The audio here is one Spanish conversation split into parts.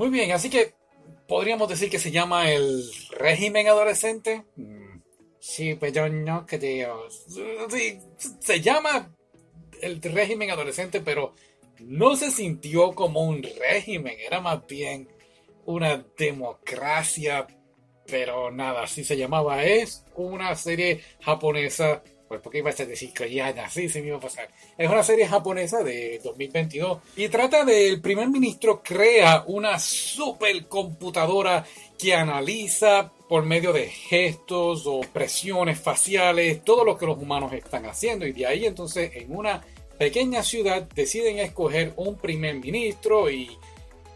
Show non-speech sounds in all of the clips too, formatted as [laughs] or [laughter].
Muy bien, así que podríamos decir que se llama el régimen adolescente. Sí, pero no creo. Se llama el régimen adolescente, pero no se sintió como un régimen, era más bien una democracia, pero nada, así se llamaba. Es una serie japonesa pues porque iba a decir que ya así se me iba a pasar. Es una serie japonesa de 2022 y trata del primer ministro crea una supercomputadora que analiza por medio de gestos o presiones faciales todo lo que los humanos están haciendo y de ahí entonces en una pequeña ciudad deciden escoger un primer ministro y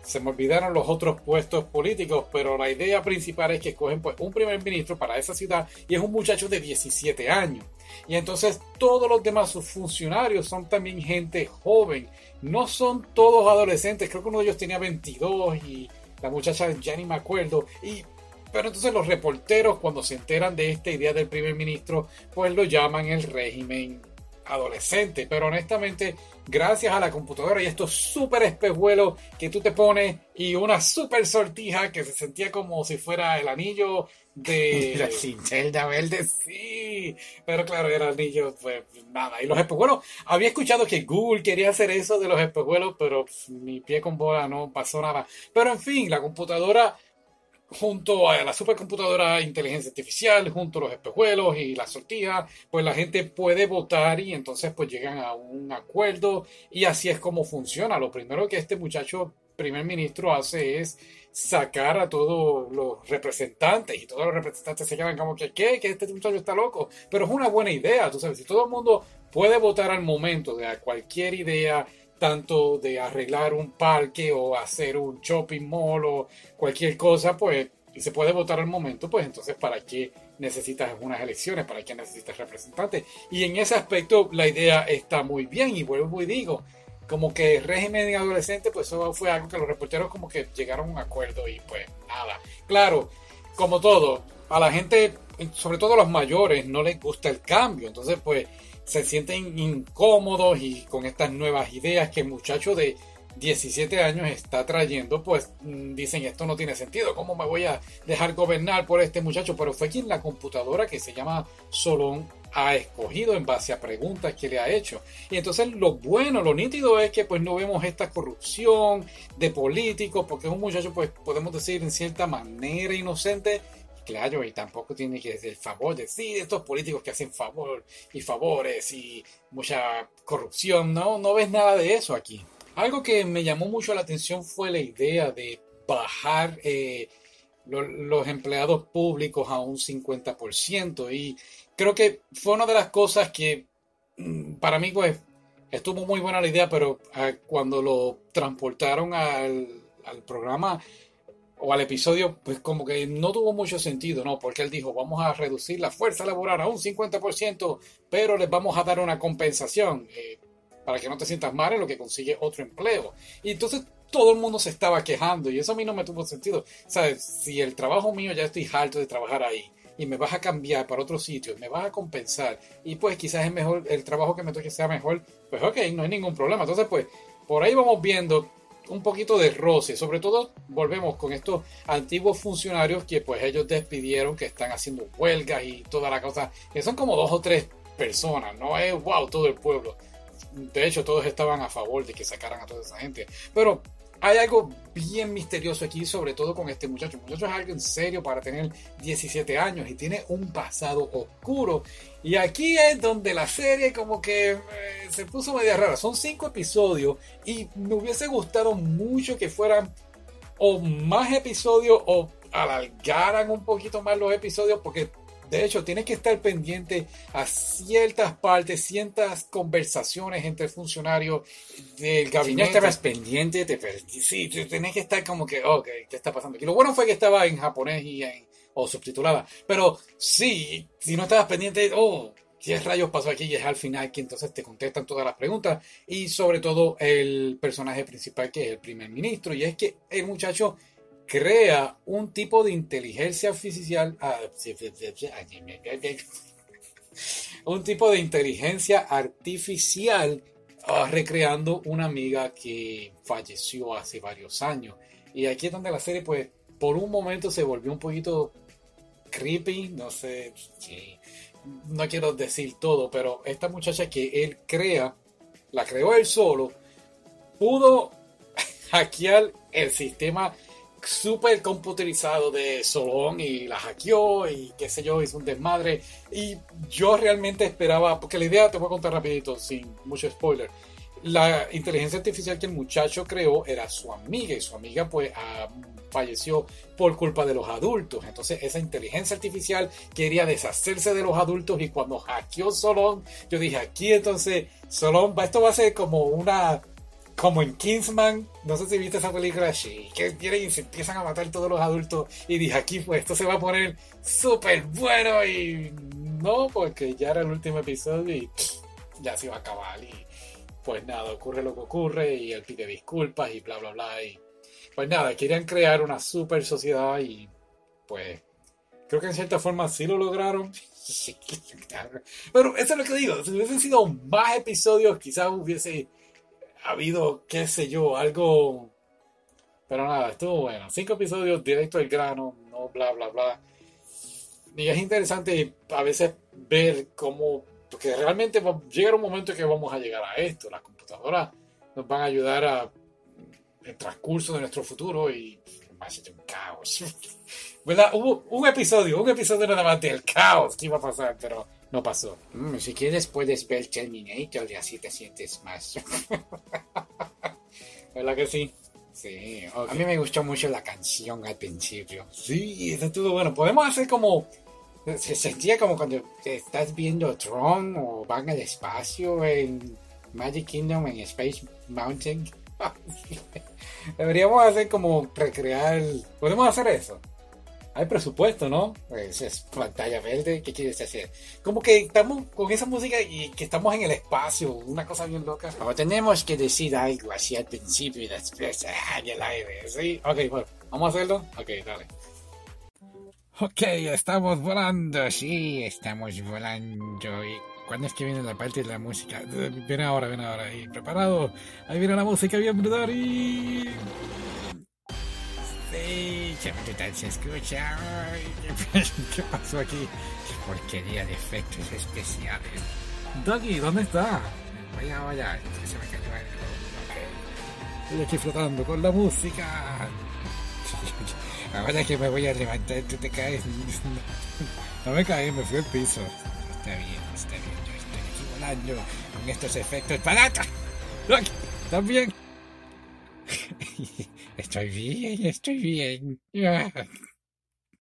se me olvidaron los otros puestos políticos, pero la idea principal es que escogen pues, un primer ministro para esa ciudad y es un muchacho de 17 años. Y entonces todos los demás sus funcionarios son también gente joven, no son todos adolescentes, creo que uno de ellos tenía 22 y la muchacha ya ni me acuerdo. Y, pero entonces los reporteros cuando se enteran de esta idea del primer ministro, pues lo llaman el régimen adolescente, pero honestamente, gracias a la computadora y estos súper espejuelos que tú te pones y una súper sortija que se sentía como si fuera el anillo de [laughs] la cincelda verde. Sí, pero claro, era anillo, pues nada. Y los espejuelos, había escuchado que Google quería hacer eso de los espejuelos, pero mi pie con bola no pasó nada. Pero en fin, la computadora junto a la supercomputadora inteligencia artificial, junto a los espejuelos y la sortija, pues la gente puede votar y entonces pues llegan a un acuerdo y así es como funciona. Lo primero que este muchacho primer ministro hace es sacar a todos los representantes y todos los representantes se quedan como que ¿qué? que este muchacho está loco, pero es una buena idea, tú sabes, si todo el mundo puede votar al momento de cualquier idea tanto de arreglar un parque o hacer un shopping mall o cualquier cosa, pues, y se puede votar al momento, pues entonces, ¿para qué necesitas unas elecciones? ¿Para qué necesitas representantes? Y en ese aspecto la idea está muy bien y vuelvo y digo, como que régimen adolescente, pues eso fue algo que los reporteros como que llegaron a un acuerdo y pues nada. Claro, como todo, a la gente, sobre todo a los mayores, no les gusta el cambio, entonces pues se sienten incómodos y con estas nuevas ideas que el muchacho de 17 años está trayendo, pues mm, dicen esto no tiene sentido, ¿cómo me voy a dejar gobernar por este muchacho? Pero fue quien la computadora que se llama Solón ha escogido en base a preguntas que le ha hecho. Y entonces lo bueno, lo nítido es que pues no vemos esta corrupción de políticos, porque es un muchacho pues podemos decir en cierta manera inocente Claro, y tampoco tiene que ser el favor de sí, de estos políticos que hacen favor y favores y mucha corrupción. No, no ves nada de eso aquí. Algo que me llamó mucho la atención fue la idea de bajar eh, los empleados públicos a un 50%. Y creo que fue una de las cosas que mm, para mí pues estuvo muy buena la idea, pero ah, cuando lo transportaron al programa o al episodio, pues como que no tuvo mucho sentido, ¿no? Porque él dijo, vamos a reducir la fuerza laboral a un 50%, pero les vamos a dar una compensación eh, para que no te sientas mal en lo que consigue otro empleo. Y entonces todo el mundo se estaba quejando y eso a mí no me tuvo sentido. ¿Sabes? Si el trabajo mío ya estoy harto de trabajar ahí y me vas a cambiar para otro sitio, me vas a compensar y pues quizás es mejor, el trabajo que me toque sea mejor, pues ok, no hay ningún problema. Entonces pues por ahí vamos viendo un poquito de roce, sobre todo volvemos con estos antiguos funcionarios que pues ellos despidieron, que están haciendo huelgas y toda la cosa, que son como dos o tres personas, no es wow todo el pueblo. De hecho, todos estaban a favor de que sacaran a toda esa gente. Pero hay algo bien misterioso aquí, sobre todo con este muchacho. El muchacho es algo en serio para tener 17 años y tiene un pasado oscuro. Y aquí es donde la serie como que eh, se puso media rara. Son cinco episodios y me hubiese gustado mucho que fueran o más episodios o alargaran un poquito más los episodios porque de hecho, tienes que estar pendiente a ciertas partes, ciertas conversaciones entre funcionarios del gabinete. Si no estabas pendiente, te perdí. Sí, tienes que estar como que, ok, ¿qué está pasando aquí? Lo bueno fue que estaba en japonés y en, o subtitulada. Pero sí, si no estabas pendiente, oh, ¿qué rayos pasó aquí? Y es al final que entonces te contestan todas las preguntas. Y sobre todo el personaje principal que es el primer ministro. Y es que el muchacho crea un tipo de inteligencia artificial, un tipo de inteligencia artificial ah, recreando una amiga que falleció hace varios años. Y aquí es donde la serie, pues, por un momento se volvió un poquito creepy, no sé, no quiero decir todo, pero esta muchacha que él crea, la creó él solo, pudo [laughs] hackear el sistema súper computerizado de Solón y la hackeó y qué sé yo, hizo un desmadre. Y yo realmente esperaba, porque la idea te voy a contar rapidito, sin mucho spoiler. La inteligencia artificial que el muchacho creó era su amiga y su amiga pues ah, falleció por culpa de los adultos. Entonces esa inteligencia artificial quería deshacerse de los adultos y cuando hackeó Solón, yo dije aquí entonces Solón, esto va a ser como una como en Kingsman, no sé si viste esa película, sí, que vienen y se empiezan a matar todos los adultos y dije aquí pues esto se va a poner súper bueno y no, porque ya era el último episodio y ya se iba a acabar y pues nada, ocurre lo que ocurre y él pide disculpas y bla bla bla y pues nada, querían crear una super sociedad y pues creo que en cierta forma sí lo lograron. [laughs] Pero eso es lo que digo, si hubiesen sido más episodios quizás hubiese ha habido, qué sé yo, algo. Pero nada, estuvo bueno. Cinco episodios directo al grano, no bla, bla, bla. Y es interesante a veces ver cómo. Porque realmente va a llegar un momento en que vamos a llegar a esto. Las computadoras nos van a ayudar a. el transcurso de nuestro futuro y. ser un caos. [laughs] ¿Verdad? Hubo un episodio, un episodio nada más del caos que iba a pasar, pero no pasó. Mm, si quieres puedes ver Terminator y así te sientes más. [laughs] ¿Verdad que sí? Sí, a mí me gustó mucho la canción al principio. Sí, eso estuvo bueno. Podemos hacer como. Se sentía como cuando estás viendo Tron o van al espacio en Magic Kingdom en Space Mountain. [laughs] Deberíamos hacer como recrear. Podemos hacer eso hay presupuesto, ¿no? Pues es pantalla verde, ¿qué quieres hacer? Como que estamos con esa música y que estamos en el espacio, una cosa bien loca. O tenemos que decir algo así al principio y después en el aire, ¿sí? Ok, bueno, ¿vamos a hacerlo? Ok, dale. Ok, estamos volando, sí, estamos volando. ¿Y cuándo es que viene la parte de la música? Viene ahora, viene ahora. Y preparado. Ahí viene la música bien brutal y... Se escucha. [laughs] ¿Qué pasó aquí? Qué porquería de efectos especiales. Doggy, ¿dónde está? Vaya, vaya, se me cayó Estoy aquí flotando con la música. [laughs] Ahora que me voy a levantar, tú te caes. [laughs] No me caí, me fui al piso. Está bien, está bien. Yo estoy aquí volando con estos efectos baratos. ¿Estás bien? Estoy bien, estoy bien.